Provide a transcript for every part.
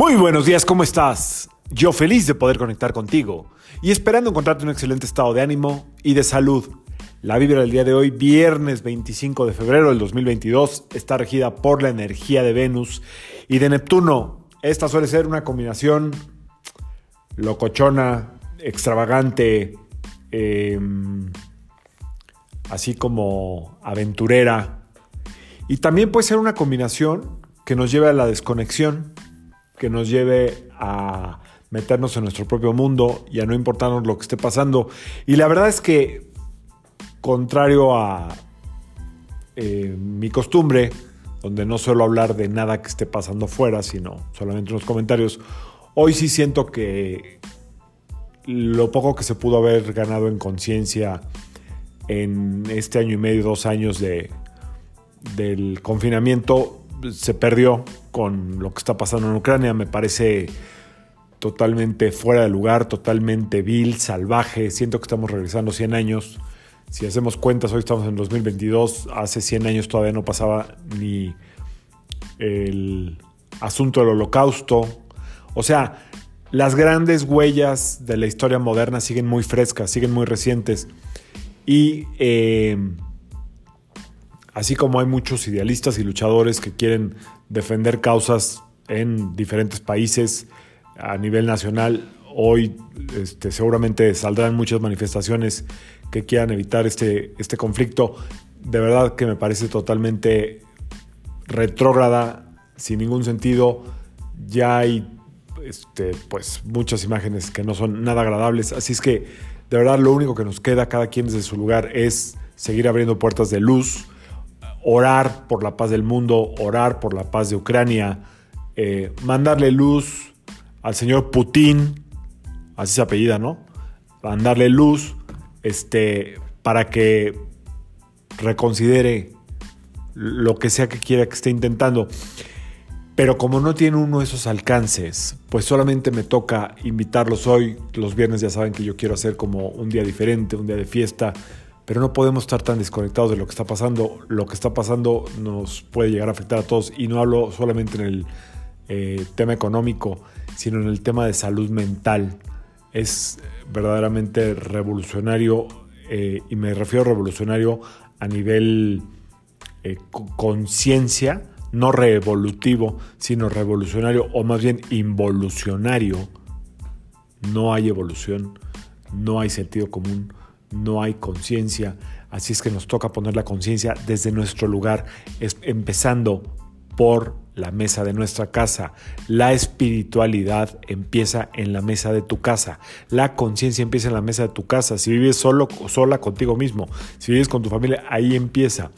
Muy buenos días, ¿cómo estás? Yo feliz de poder conectar contigo y esperando encontrarte un excelente estado de ánimo y de salud. La vibra del día de hoy, viernes 25 de febrero del 2022, está regida por la energía de Venus y de Neptuno. Esta suele ser una combinación locochona, extravagante, em, así como aventurera. Y también puede ser una combinación que nos lleve a la desconexión, que nos lleve a meternos en nuestro propio mundo y a no importarnos lo que esté pasando. Y la verdad es que, contrario a eh, mi costumbre, donde no suelo hablar de nada que esté pasando fuera, sino solamente unos comentarios, hoy sí siento que lo poco que se pudo haber ganado en conciencia en este año y medio, dos años de, del confinamiento, se perdió con lo que está pasando en Ucrania. Me parece totalmente fuera de lugar, totalmente vil, salvaje. Siento que estamos regresando 100 años. Si hacemos cuentas, hoy estamos en 2022. Hace 100 años todavía no pasaba ni el asunto del holocausto. O sea, las grandes huellas de la historia moderna siguen muy frescas, siguen muy recientes. Y eh, así como hay muchos idealistas y luchadores que quieren defender causas en diferentes países a nivel nacional, hoy este, seguramente saldrán muchas manifestaciones que quieran evitar este, este conflicto. De verdad que me parece totalmente retrógrada, sin ningún sentido. Ya hay este, pues, muchas imágenes que no son nada agradables. Así es que, de verdad, lo único que nos queda cada quien desde su lugar es seguir abriendo puertas de luz, orar por la paz del mundo, orar por la paz de Ucrania, eh, mandarle luz al señor Putin, así se apellida, ¿no? Mandarle luz este, para que reconsidere lo que sea que quiera que esté intentando. Pero como no tiene uno esos alcances, pues solamente me toca invitarlos hoy. Los viernes ya saben que yo quiero hacer como un día diferente, un día de fiesta, pero no podemos estar tan desconectados de lo que está pasando. Lo que está pasando nos puede llegar a afectar a todos y no hablo solamente en el eh, tema económico, sino en el tema de salud mental. Es verdaderamente revolucionario eh, y me refiero a revolucionario a nivel eh, conciencia, no revolutivo, sino revolucionario o más bien involucionario. No hay evolución, no hay sentido común no hay conciencia, así es que nos toca poner la conciencia desde nuestro lugar, empezando por la mesa de nuestra casa. La espiritualidad empieza en la mesa de tu casa. La conciencia empieza en la mesa de tu casa. Si vives solo, sola contigo mismo, si vives con tu familia, ahí empieza.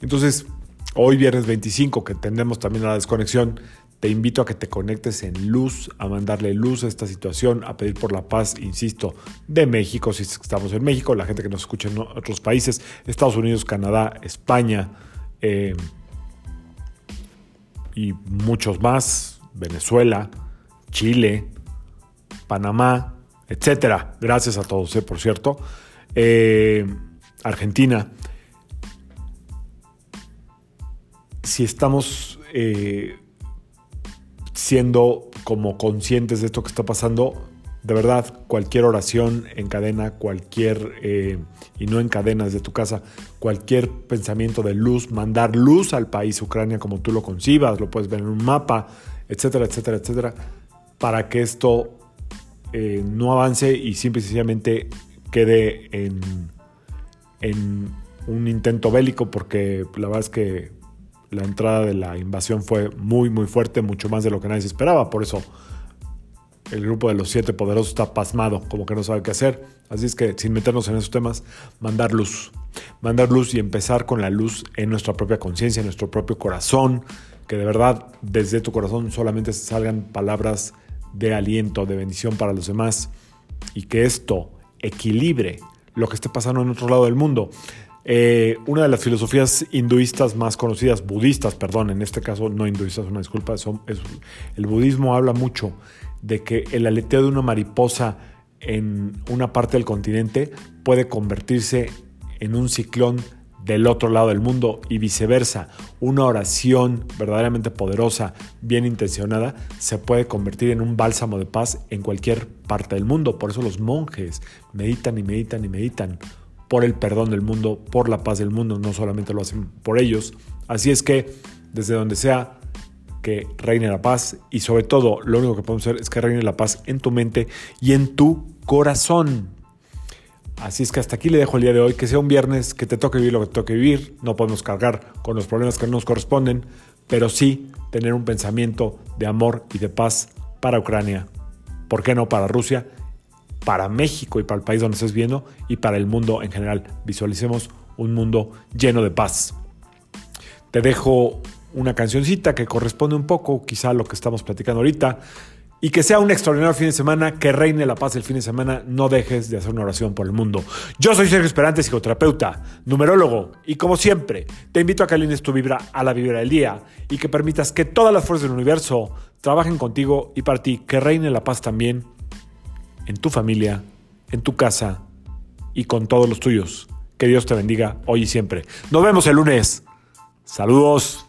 Entonces, hoy viernes 25, que tendremos también la desconexión, te invito a que te conectes en luz, a mandarle luz a esta situación, a pedir por la paz, insisto, de México, si estamos en México, la gente que nos escucha en otros países, Estados Unidos, Canadá, España eh, y muchos más, Venezuela, Chile, Panamá, etcétera. Gracias a todos, eh, por cierto. Eh, Argentina. Si estamos siendo como conscientes de esto que está pasando, de verdad, cualquier oración en cadena, cualquier, eh, y no en cadenas de tu casa, cualquier pensamiento de luz, mandar luz al país Ucrania como tú lo concibas, lo puedes ver en un mapa, etcétera, etcétera, etcétera, para que esto eh, no avance y simple y sencillamente quede en, en un intento bélico, porque la verdad es que la entrada de la invasión fue muy, muy fuerte, mucho más de lo que nadie se esperaba. Por eso el grupo de los siete poderosos está pasmado, como que no sabe qué hacer. Así es que, sin meternos en esos temas, mandar luz. Mandar luz y empezar con la luz en nuestra propia conciencia, en nuestro propio corazón. Que de verdad, desde tu corazón solamente salgan palabras de aliento, de bendición para los demás. Y que esto equilibre lo que esté pasando en otro lado del mundo. Eh, una de las filosofías hinduistas más conocidas, budistas, perdón, en este caso no hinduistas, una disculpa, son, el budismo habla mucho de que el aleteo de una mariposa en una parte del continente puede convertirse en un ciclón del otro lado del mundo y viceversa. Una oración verdaderamente poderosa, bien intencionada, se puede convertir en un bálsamo de paz en cualquier parte del mundo. Por eso los monjes meditan y meditan y meditan por el perdón del mundo, por la paz del mundo, no solamente lo hacen por ellos. Así es que desde donde sea que reine la paz y sobre todo lo único que podemos hacer es que reine la paz en tu mente y en tu corazón. Así es que hasta aquí le dejo el día de hoy, que sea un viernes, que te toque vivir lo que te toque vivir, no podemos cargar con los problemas que no nos corresponden, pero sí tener un pensamiento de amor y de paz para Ucrania, ¿por qué no para Rusia? Para México y para el país donde estés viendo y para el mundo en general. Visualicemos un mundo lleno de paz. Te dejo una cancioncita que corresponde un poco quizá a lo que estamos platicando ahorita. Y que sea un extraordinario fin de semana, que reine la paz el fin de semana, no dejes de hacer una oración por el mundo. Yo soy Sergio Esperante, psicoterapeuta, numerólogo, y como siempre, te invito a que alines tu vibra a la vibra del día y que permitas que todas las fuerzas del universo trabajen contigo y para ti, que reine la paz también en tu familia, en tu casa y con todos los tuyos. Que Dios te bendiga hoy y siempre. Nos vemos el lunes. Saludos.